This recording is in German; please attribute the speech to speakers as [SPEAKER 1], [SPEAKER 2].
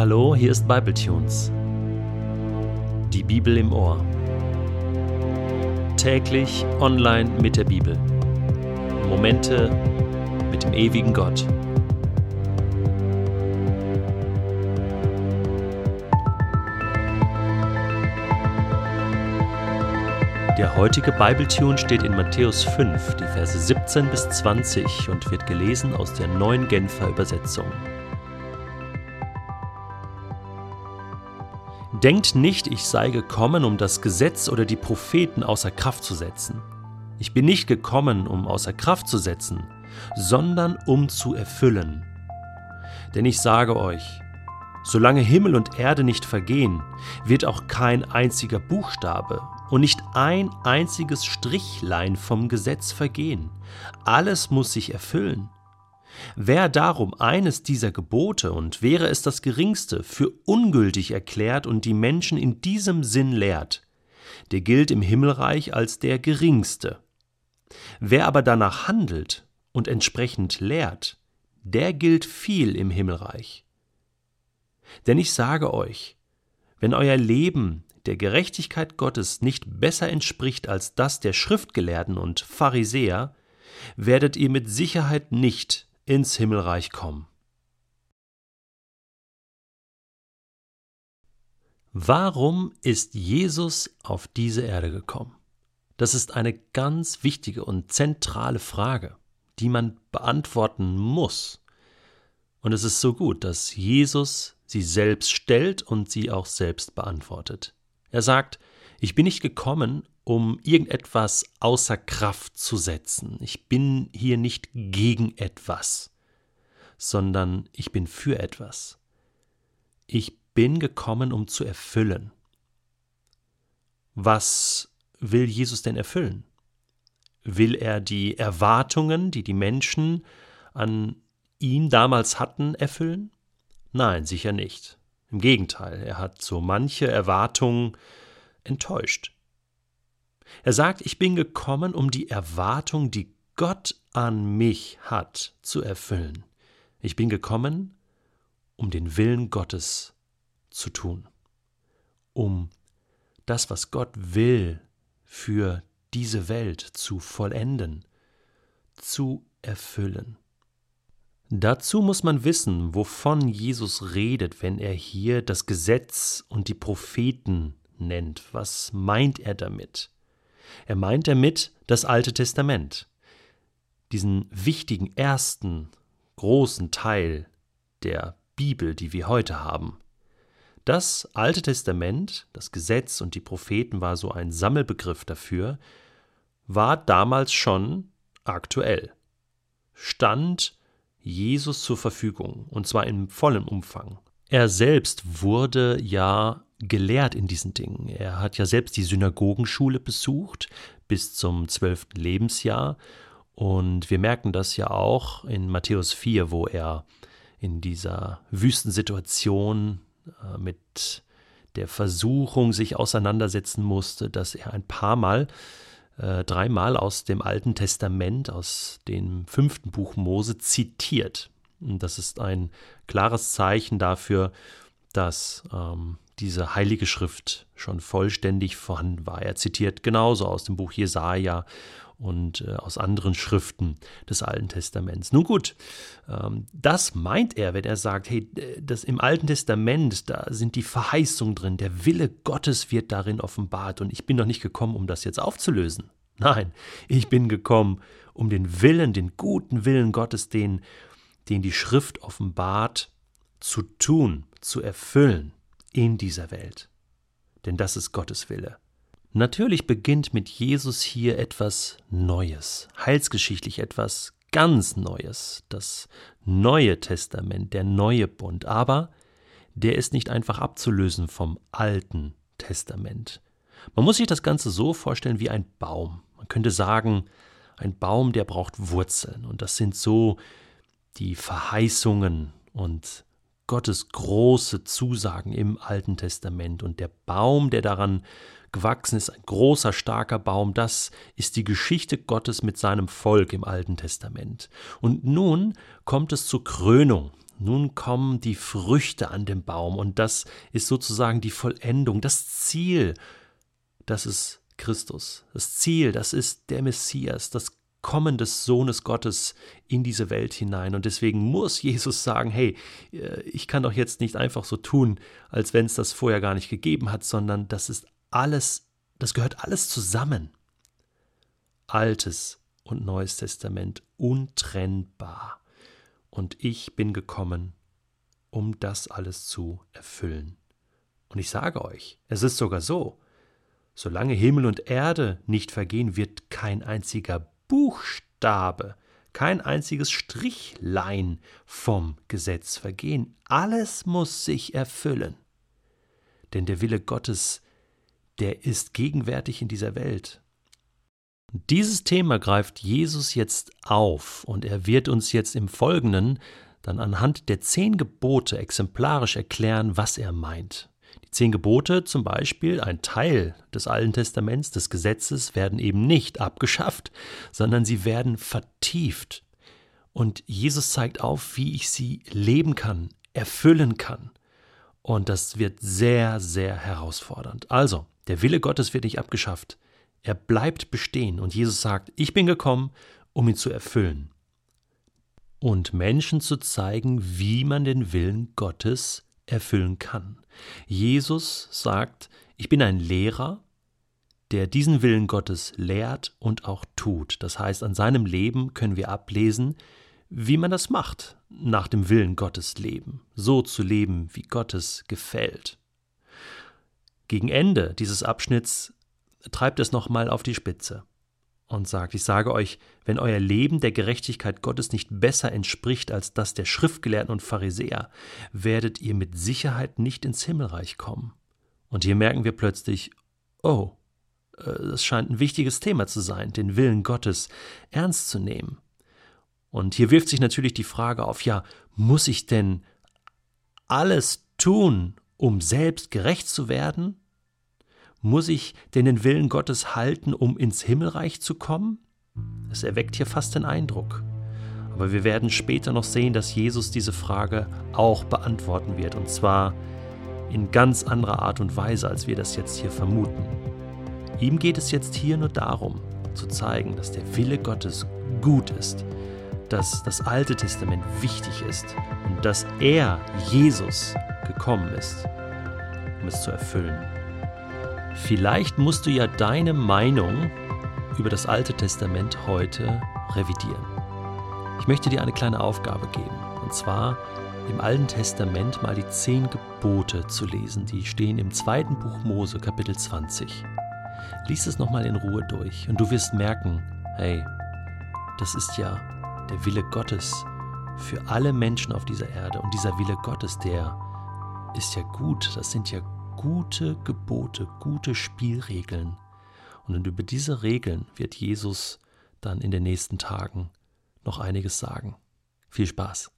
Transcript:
[SPEAKER 1] Hallo, hier ist Bibletunes. Die Bibel im Ohr. Täglich online mit der Bibel. Momente mit dem ewigen Gott. Der heutige Bibletune steht in Matthäus 5, die Verse 17 bis 20 und wird gelesen aus der neuen Genfer Übersetzung. Denkt nicht, ich sei gekommen, um das Gesetz oder die Propheten außer Kraft zu setzen. Ich bin nicht gekommen, um außer Kraft zu setzen, sondern um zu erfüllen. Denn ich sage euch, solange Himmel und Erde nicht vergehen, wird auch kein einziger Buchstabe und nicht ein einziges Strichlein vom Gesetz vergehen. Alles muss sich erfüllen. Wer darum eines dieser Gebote, und wäre es das geringste, für ungültig erklärt und die Menschen in diesem Sinn lehrt, der gilt im Himmelreich als der geringste. Wer aber danach handelt und entsprechend lehrt, der gilt viel im Himmelreich. Denn ich sage euch, wenn euer Leben der Gerechtigkeit Gottes nicht besser entspricht als das der Schriftgelehrten und Pharisäer, werdet ihr mit Sicherheit nicht ins Himmelreich kommen. Warum ist Jesus auf diese Erde gekommen? Das ist eine ganz wichtige und zentrale Frage, die man beantworten muss. Und es ist so gut, dass Jesus sie selbst stellt und sie auch selbst beantwortet. Er sagt, ich bin nicht gekommen, um irgendetwas außer Kraft zu setzen. Ich bin hier nicht gegen etwas, sondern ich bin für etwas. Ich bin gekommen, um zu erfüllen. Was will Jesus denn erfüllen? Will er die Erwartungen, die die Menschen an ihn damals hatten, erfüllen? Nein, sicher nicht. Im Gegenteil, er hat so manche Erwartungen enttäuscht. Er sagt, ich bin gekommen, um die Erwartung, die Gott an mich hat, zu erfüllen. Ich bin gekommen, um den Willen Gottes zu tun, um das, was Gott will, für diese Welt zu vollenden, zu erfüllen. Dazu muss man wissen, wovon Jesus redet, wenn er hier das Gesetz und die Propheten nennt. Was meint er damit? Er meint damit das Alte Testament, diesen wichtigen ersten großen Teil der Bibel, die wir heute haben. Das Alte Testament, das Gesetz und die Propheten war so ein Sammelbegriff dafür, war damals schon aktuell. Stand Jesus zur Verfügung, und zwar in vollem Umfang. Er selbst wurde ja gelehrt in diesen Dingen. Er hat ja selbst die Synagogenschule besucht bis zum zwölften Lebensjahr. Und wir merken das ja auch in Matthäus 4, wo er in dieser Wüstensituation äh, mit der Versuchung sich auseinandersetzen musste, dass er ein paar Mal, äh, dreimal aus dem Alten Testament, aus dem fünften Buch Mose zitiert. Und das ist ein klares Zeichen dafür, dass ähm, diese heilige Schrift schon vollständig vorhanden war. Er zitiert genauso aus dem Buch Jesaja und äh, aus anderen Schriften des Alten Testaments. Nun gut, ähm, das meint er, wenn er sagt, hey, das im Alten Testament, da sind die Verheißungen drin, der Wille Gottes wird darin offenbart und ich bin doch nicht gekommen, um das jetzt aufzulösen. Nein, ich bin gekommen, um den Willen, den guten Willen Gottes, den, den die Schrift offenbart, zu tun, zu erfüllen in dieser Welt. Denn das ist Gottes Wille. Natürlich beginnt mit Jesus hier etwas Neues, heilsgeschichtlich etwas ganz Neues, das Neue Testament, der neue Bund, aber der ist nicht einfach abzulösen vom Alten Testament. Man muss sich das Ganze so vorstellen wie ein Baum. Man könnte sagen, ein Baum, der braucht Wurzeln und das sind so die Verheißungen und Gottes große Zusagen im Alten Testament. Und der Baum, der daran gewachsen ist, ein großer, starker Baum, das ist die Geschichte Gottes mit seinem Volk im Alten Testament. Und nun kommt es zur Krönung, nun kommen die Früchte an dem Baum und das ist sozusagen die Vollendung, das Ziel, das ist Christus. Das Ziel, das ist der Messias, das Kommen des Sohnes Gottes in diese Welt hinein. Und deswegen muss Jesus sagen, hey, äh, ich kann doch jetzt nicht einfach so tun, als wenn es das vorher gar nicht gegeben hat, sondern das ist alles, das gehört alles zusammen. Altes und Neues Testament untrennbar. Und ich bin gekommen, um das alles zu erfüllen. Und ich sage euch, es ist sogar so, solange Himmel und Erde nicht vergehen, wird kein einziger Buchstabe, kein einziges Strichlein vom Gesetz vergehen. Alles muss sich erfüllen. Denn der Wille Gottes, der ist gegenwärtig in dieser Welt. Dieses Thema greift Jesus jetzt auf und er wird uns jetzt im Folgenden dann anhand der zehn Gebote exemplarisch erklären, was er meint. Zehn Gebote zum Beispiel, ein Teil des Alten Testaments, des Gesetzes, werden eben nicht abgeschafft, sondern sie werden vertieft. Und Jesus zeigt auf, wie ich sie leben kann, erfüllen kann. Und das wird sehr, sehr herausfordernd. Also, der Wille Gottes wird nicht abgeschafft. Er bleibt bestehen. Und Jesus sagt, ich bin gekommen, um ihn zu erfüllen. Und Menschen zu zeigen, wie man den Willen Gottes erfüllen kann. Jesus sagt, ich bin ein Lehrer, der diesen Willen Gottes lehrt und auch tut. Das heißt, an seinem Leben können wir ablesen, wie man das macht, nach dem Willen Gottes leben, so zu leben, wie Gottes gefällt. Gegen Ende dieses Abschnitts treibt es nochmal auf die Spitze und sagt, ich sage euch, wenn euer Leben der Gerechtigkeit Gottes nicht besser entspricht als das der Schriftgelehrten und Pharisäer, werdet ihr mit Sicherheit nicht ins Himmelreich kommen. Und hier merken wir plötzlich, oh, es äh, scheint ein wichtiges Thema zu sein, den Willen Gottes ernst zu nehmen. Und hier wirft sich natürlich die Frage auf, ja, muss ich denn alles tun, um selbst gerecht zu werden? Muss ich denn den Willen Gottes halten, um ins Himmelreich zu kommen? Es erweckt hier fast den Eindruck. Aber wir werden später noch sehen, dass Jesus diese Frage auch beantworten wird, und zwar in ganz anderer Art und Weise, als wir das jetzt hier vermuten. Ihm geht es jetzt hier nur darum, zu zeigen, dass der Wille Gottes gut ist, dass das Alte Testament wichtig ist und dass er, Jesus, gekommen ist, um es zu erfüllen. Vielleicht musst du ja deine Meinung über das Alte Testament heute revidieren. Ich möchte dir eine kleine Aufgabe geben, und zwar im Alten Testament mal die zehn Gebote zu lesen. Die stehen im zweiten Buch Mose, Kapitel 20. Lies es nochmal in Ruhe durch und du wirst merken, hey, das ist ja der Wille Gottes für alle Menschen auf dieser Erde. Und dieser Wille Gottes, der ist ja gut. Das sind ja gute Gebote, gute Spielregeln. Und über diese Regeln wird Jesus dann in den nächsten Tagen noch einiges sagen. Viel Spaß!